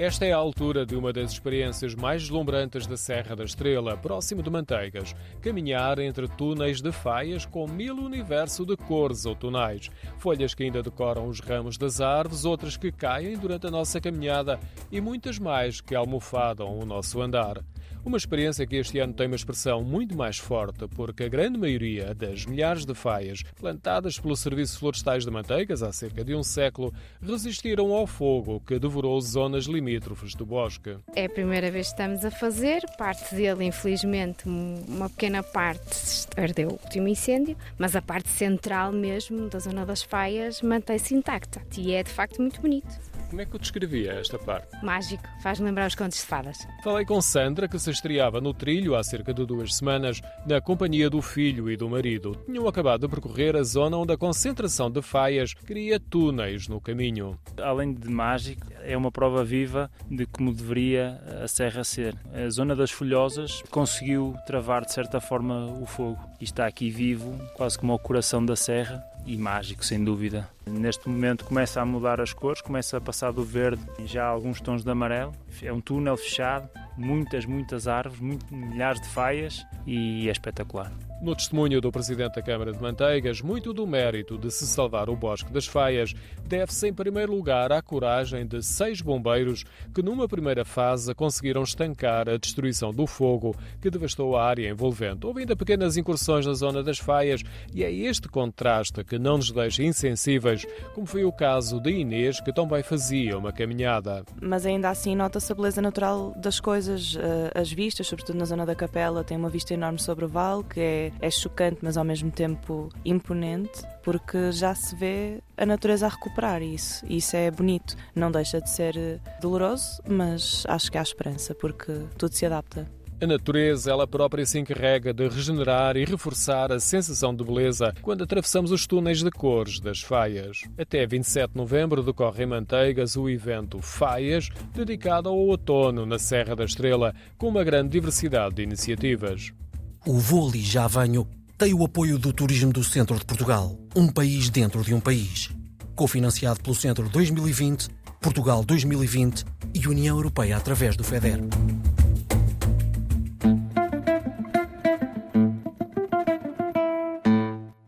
Esta é a altura de uma das experiências mais deslumbrantes da Serra da Estrela, próximo de Manteigas. Caminhar entre túneis de faias com mil universo de cores outonais. Folhas que ainda decoram os ramos das árvores, outras que caem durante a nossa caminhada e muitas mais que almofadam o nosso andar. Uma experiência que este ano tem uma expressão muito mais forte, porque a grande maioria das milhares de faias plantadas pelo Serviço Florestais de Manteigas há cerca de um século resistiram ao fogo que devorou zonas limítrofes do bosque. É a primeira vez que estamos a fazer, parte dele, infelizmente, uma pequena parte ardeu o último incêndio, mas a parte central mesmo da zona das faias mantém-se intacta e é de facto muito bonito. Como é que eu descrevia esta parte? Mágico, faz lembrar os contos de fadas. Falei com Sandra, que se estreava no trilho há cerca de duas semanas, na companhia do filho e do marido. Tinham acabado de percorrer a zona onde a concentração de faias cria túneis no caminho. Além de mágico, é uma prova viva de como deveria a serra ser. A zona das folhosas conseguiu travar de certa forma o fogo e está aqui vivo, quase como o coração da serra e mágico, sem dúvida. Neste momento começa a mudar as cores, começa a passar do verde já alguns tons de amarelo. É um túnel fechado, muitas, muitas árvores, muito, milhares de faias e é espetacular. No testemunho do Presidente da Câmara de Manteigas, muito do mérito de se salvar o Bosque das Faias deve-se, em primeiro lugar, à coragem de seis bombeiros que, numa primeira fase, conseguiram estancar a destruição do fogo que devastou a área envolvente. Houve ainda pequenas incursões na zona das Faias e é este contraste que não nos deixa insensíveis, como foi o caso de Inês, que também fazia uma caminhada. Mas ainda assim nota-se a beleza natural das coisas, eh, as vistas, sobretudo na zona da capela, tem uma vista enorme sobre o vale, que é é, chocante, mas ao mesmo tempo imponente, porque já se vê a natureza a recuperar isso. E isso é bonito. Não deixa de ser eh, doloroso, mas acho que há esperança, porque tudo se adapta. A natureza, ela própria, se encarrega de regenerar e reforçar a sensação de beleza quando atravessamos os túneis de cores das Faias. Até 27 de novembro decorre em Manteigas o evento Faias, dedicado ao outono na Serra da Estrela, com uma grande diversidade de iniciativas. O Ali Já Venho tem o apoio do Turismo do Centro de Portugal, um país dentro de um país. Cofinanciado pelo Centro 2020, Portugal 2020 e União Europeia através do FEDER.